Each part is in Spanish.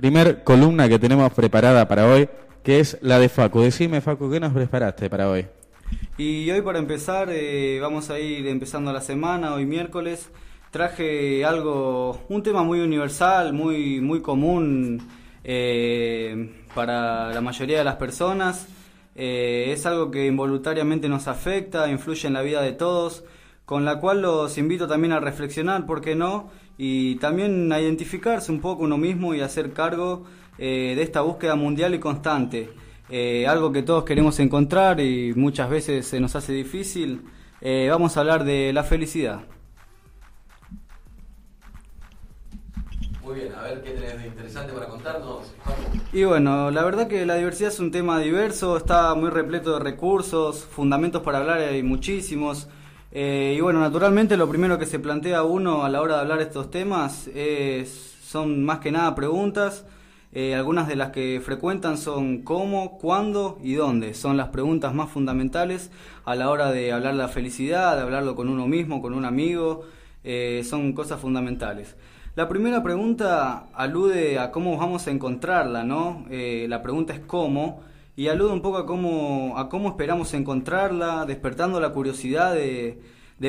Primer columna que tenemos preparada para hoy, que es la de Facu. Decime, Facu, ¿qué nos preparaste para hoy? Y hoy para empezar, eh, vamos a ir empezando la semana, hoy miércoles. Traje algo, un tema muy universal, muy, muy común eh, para la mayoría de las personas. Eh, es algo que involuntariamente nos afecta, influye en la vida de todos, con la cual los invito también a reflexionar, ¿por qué no? y también a identificarse un poco uno mismo y hacer cargo eh, de esta búsqueda mundial y constante. Eh, algo que todos queremos encontrar y muchas veces se nos hace difícil. Eh, vamos a hablar de la felicidad. Muy bien, a ver qué tenés de interesante para contarnos. Y bueno, la verdad que la diversidad es un tema diverso, está muy repleto de recursos, fundamentos para hablar hay muchísimos. Eh, y bueno, naturalmente lo primero que se plantea uno a la hora de hablar estos temas son más que nada preguntas. Eh, algunas de las que frecuentan son cómo, cuándo y dónde. Son las preguntas más fundamentales a la hora de hablar de la felicidad, de hablarlo con uno mismo, con un amigo. Eh, son cosas fundamentales. La primera pregunta alude a cómo vamos a encontrarla, ¿no? la pregunta es cómo y alude un poco a cómo, a cómo esperamos encontrarla, despertando la curiosidad de,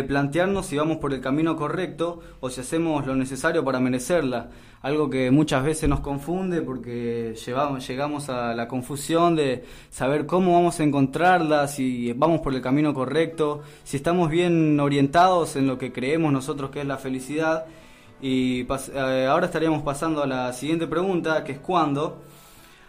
plantearnos si vamos por el camino correcto o si hacemos lo necesario para merecerla. Algo que muchas veces nos confunde porque llevamos, llegamos a la confusión de saber cómo vamos a encontrarla, si vamos por el camino correcto, si estamos bien orientados en lo que creemos nosotros que es la felicidad. Y eh, ahora estaríamos pasando a la siguiente pregunta, que es cuándo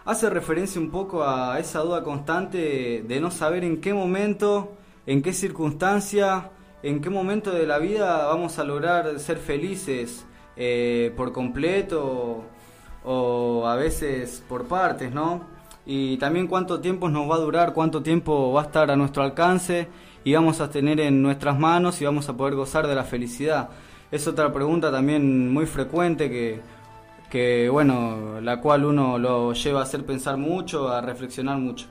hace referencia un poco a esa duda constante de no saber en qué momento, en qué circunstancia, en qué momento de la vida vamos a lograr ser felices eh, por completo o a veces por partes, ¿no? Y también cuánto tiempo nos va a durar, cuánto tiempo va a estar a nuestro alcance y vamos a tener en nuestras manos y vamos a poder gozar de la felicidad. Es otra pregunta también muy frecuente que que bueno, la cual uno lo lleva a hacer pensar mucho, a reflexionar mucho.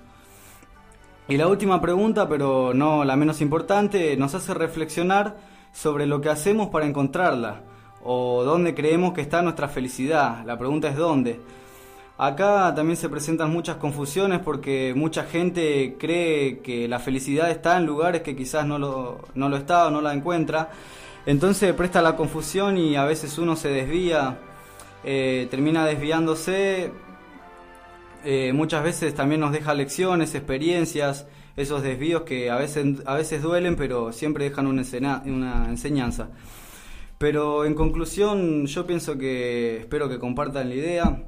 Y la última pregunta, pero no la menos importante, nos hace reflexionar sobre lo que hacemos para encontrarla o dónde creemos que está nuestra felicidad. La pregunta es dónde. Acá también se presentan muchas confusiones porque mucha gente cree que la felicidad está en lugares que quizás no lo, no lo está o no la encuentra. Entonces presta la confusión y a veces uno se desvía eh, termina desviándose. Eh, muchas veces también nos deja lecciones, experiencias, esos desvíos que a veces, a veces duelen, pero siempre dejan una, una enseñanza. Pero en conclusión, yo pienso que, espero que compartan la idea,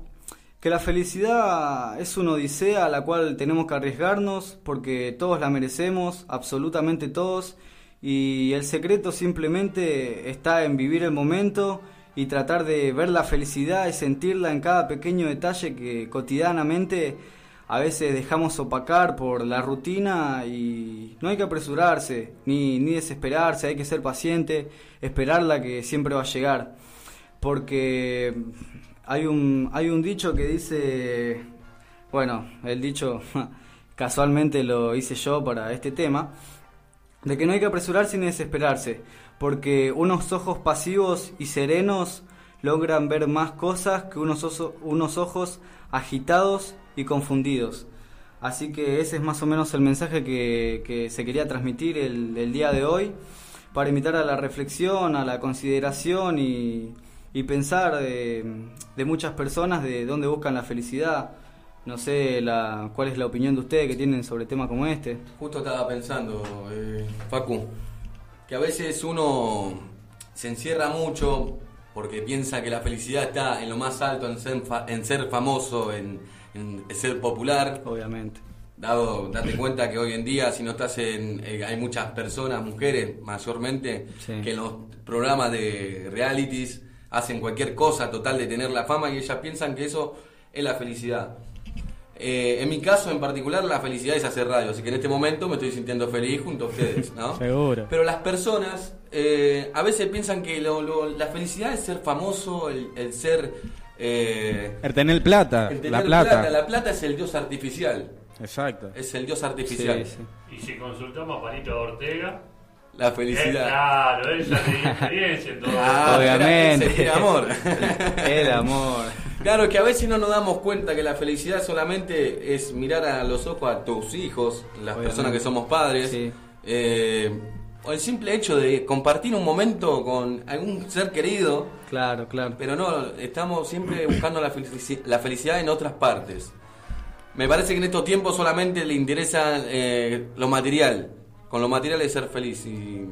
que la felicidad es una odisea a la cual tenemos que arriesgarnos porque todos la merecemos, absolutamente todos, y el secreto simplemente está en vivir el momento y tratar de ver la felicidad y sentirla en cada pequeño detalle que cotidianamente a veces dejamos opacar por la rutina y no hay que apresurarse ni, ni desesperarse, hay que ser paciente, esperarla que siempre va a llegar. Porque hay un, hay un dicho que dice, bueno, el dicho casualmente lo hice yo para este tema, de que no hay que apresurarse ni desesperarse porque unos ojos pasivos y serenos logran ver más cosas que unos, unos ojos agitados y confundidos. Así que ese es más o menos el mensaje que, se quería transmitir el, día de hoy, para invitar a la reflexión, a la consideración y, pensar de, muchas personas de dónde buscan la felicidad. No sé la, cuál es la opinión de ustedes que tienen sobre temas como este. Justo estaba pensando, eh, Facu, que a veces uno se encierra mucho porque piensa que la felicidad está en lo más alto, en ser, en ser famoso, en, ser popular. Obviamente. Dado, date cuenta que hoy en día, si no estás en. Eh, hay muchas personas, mujeres mayormente, que en los programas de realities hacen cualquier cosa total de tener la fama y ellas piensan que eso es la felicidad. Eh, en mi caso en particular, la felicidad es hacer radio, así que en este momento me estoy sintiendo feliz junto a ustedes, ¿no? Seguro. Pero las personas eh, a veces piensan que la felicidad es ser famoso, el, ser... Eh, el tener plata, la plata. La plata es el dios artificial. Exacto. Es el dios artificial. Y si consultamos a Panito Ortega... La felicidad. claro, ella tiene experiencia en todo ah, Obviamente. El amor. el amor. Claro, que a veces no nos damos cuenta que la felicidad solamente es mirar a los ojos a tus hijos, las personas que somos padres, eh, o el simple hecho de compartir un momento con algún ser querido. Claro, claro. Pero no, estamos siempre buscando la, la felicidad en otras partes. Me parece que en estos tiempos solamente le interesa eh, lo material. Con lo material es ser feliz. Y,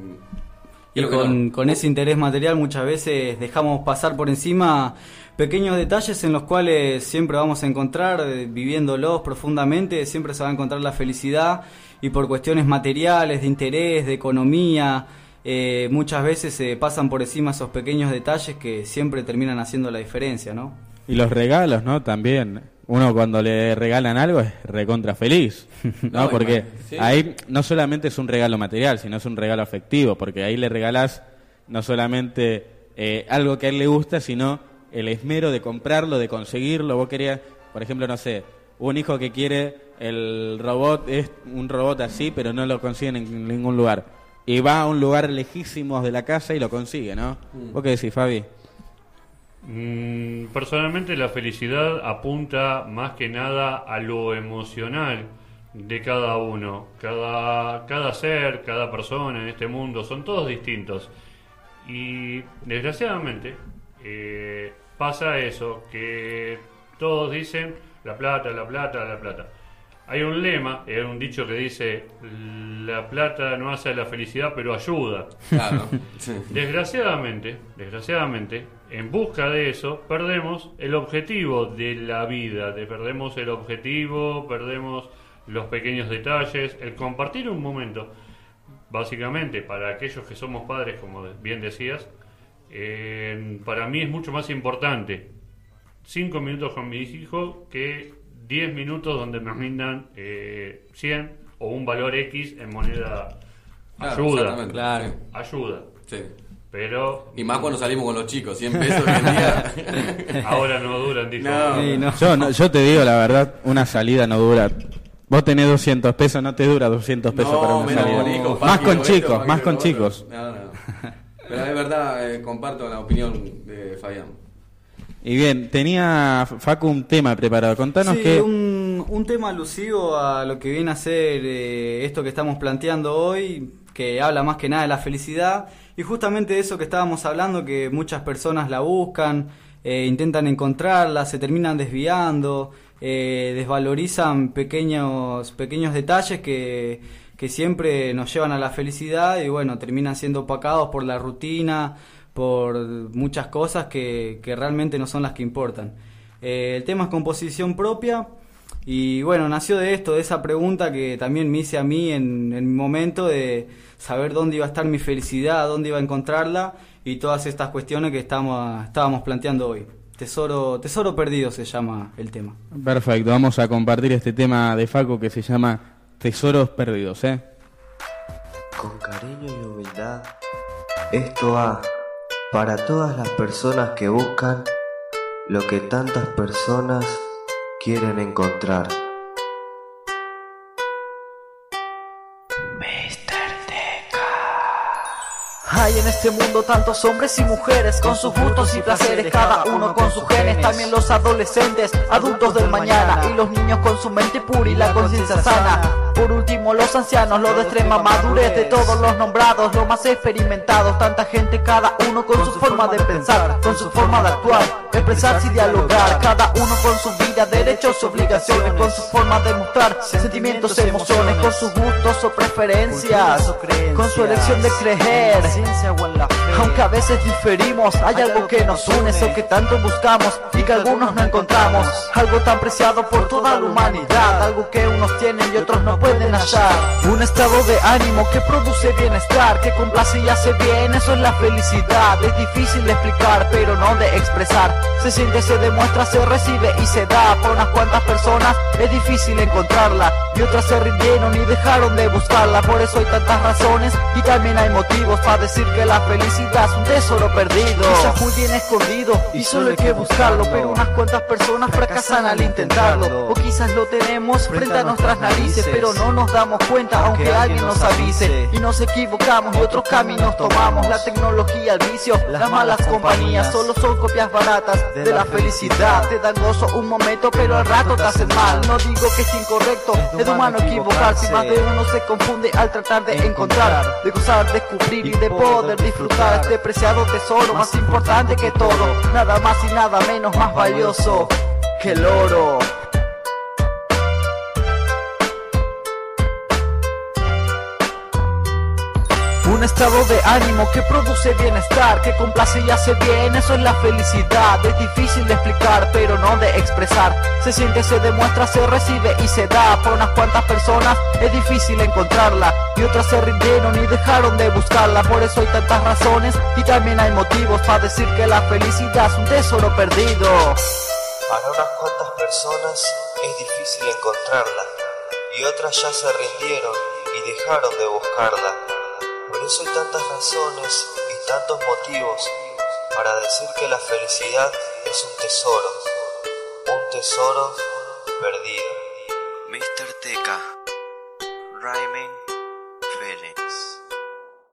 y con, con, ese interés material muchas veces dejamos pasar por encima pequeños detalles en los cuales siempre vamos a encontrar, eh, viviéndolos profundamente, siempre se va a encontrar la felicidad y por cuestiones materiales, de interés, de economía, eh, muchas veces se pasan por encima esos pequeños detalles que siempre terminan haciendo la diferencia, ¿no? Y los regalos, ¿no? También. Uno cuando le regalan algo es recontra feliz, ¿no? porque ahí no solamente es un regalo material, sino es un regalo afectivo, porque ahí le regalas no solamente eh, algo que a él le gusta, sino el esmero de comprarlo, de conseguirlo. Vos querías, por ejemplo, no sé, un hijo que quiere el robot, es un robot así, pero no lo consiguen en ningún lugar. Y va a un lugar lejísimo de la casa y lo consigue, ¿no? Mm. ¿Vos qué decís, Fabi? Mm, personalmente la felicidad apunta más que nada a lo emocional de cada uno. Cada, cada ser, cada persona en este mundo son todos distintos. Y desgraciadamente eh, pasa eso, que todos dicen la plata, la plata, la plata. Hay un lema, hay un dicho que dice, la plata no hace la felicidad, pero ayuda. Desgraciadamente, desgraciadamente, en busca de eso, perdemos el objetivo de la vida, de perdemos el objetivo, perdemos los pequeños detalles, el compartir un momento. Básicamente, para aquellos que somos padres, como bien decías, para mí es mucho más importante cinco minutos con mis hijos que 10 minutos donde me rindan eh, 100 o un valor X en moneda. ayuda, claro. Ayuda. Sí. Pero. Y más cuando salimos con los chicos, 100 pesos hoy en día. Ahora no duran, Yo, yo te digo la verdad, una salida no dura. Vos tenés 200 pesos, no te dura 200 pesos para una salida. más con chicos, más con chicos. Pero es verdad, eh, comparto la opinión de Fabián. Y bien, tenía Facu un tema preparado. Contanos sí, que. Un, un tema alusivo a lo que viene a ser eh, esto que estamos planteando hoy, que habla más que nada de la felicidad. Y justamente de eso que estábamos hablando, que muchas personas la buscan, eh, intentan encontrarla, se terminan desviando, desvalorizan pequeños, pequeños detalles que que siempre nos llevan a la felicidad y bueno, terminan siendo opacados por la rutina, por muchas cosas que, realmente no son las que importan. Eh, el tema es composición propia y bueno, nació de esto, de esa pregunta que también me hice a mí en, en mi momento de saber dónde iba a estar mi felicidad, dónde iba a encontrarla y todas estas cuestiones que estamos, estábamos planteando hoy. Tesoro, tesoro perdido se llama el tema. Perfecto, vamos a compartir este tema de Faco que se llama tesoros perdidos, ¿eh? Con cariño y humildad, esto va para todas las personas que buscan lo que tantas personas quieren encontrar. Hay en este mundo tantos hombres y mujeres con sus gustos y placeres, cada uno con sus genes, también los adolescentes, adultos del mañana y los niños con su mente pura y la conciencia sana. Por último, los ancianos, los de extrema madurez, de todos los nombrados, los más experimentados, tanta gente, cada uno con su forma de pensar, con su forma de actuar, expresarse y dialogar, cada uno con su vida, derechos y obligaciones, con su forma de mostrar sentimientos, emociones, con sus gustos o preferencias, con su elección de creer. Aunque a veces diferimos, hay algo que nos une, eso que tanto buscamos y que algunos no encontramos. Algo tan preciado por toda la humanidad, algo que unos tienen y otros no pueden. Un estado de ánimo que produce bienestar, que complace y hace bien, eso es la felicidad. Es difícil de explicar, pero no de expresar. Se siente, se demuestra, se recibe y se da. Por unas cuantas personas es difícil encontrarla. Y otras se rindieron y dejaron de buscarla. Por eso hay tantas razones y también hay motivos para decir que la felicidad es un tesoro perdido. Quizás muy bien escondido y solo hay que buscarlo, pero unas cuantas personas fracasan al intentarlo. O quizás lo tenemos frente a nuestras narices, pero no nos damos cuenta aunque alguien nos avise. Y nos equivocamos y otros caminos tomamos. La tecnología, el vicio, las malas compañías solo son copias baratas de la felicidad. Te dan gozo un momento, pero al rato te hacen mal. No digo que es incorrecto, es humano equivocarse. Más de uno se confunde al tratar de encontrar, de gozar, descubrir y de poder disfrutar este preciado tesoro más importante que todo. Nada más y nada menos más valioso que el oro. Un estado de ánimo que produce bienestar, que complace y hace bien, eso es la felicidad. Es difícil de explicar, pero no de expresar. Se siente, se demuestra, se recibe y se da. Por unas cuantas personas es difícil encontrarla y otras se rindieron y dejaron de buscarla. Por eso hay tantas razones y también hay motivos para decir que la felicidad es un tesoro perdido. Para unas cuantas personas es difícil encontrarla y otras ya se rindieron y dejaron de buscarla. Por eso hay tantas razones y tantos motivos para decir que la felicidad es un tesoro, un tesoro perdido. Mr. Teca, Rhyming.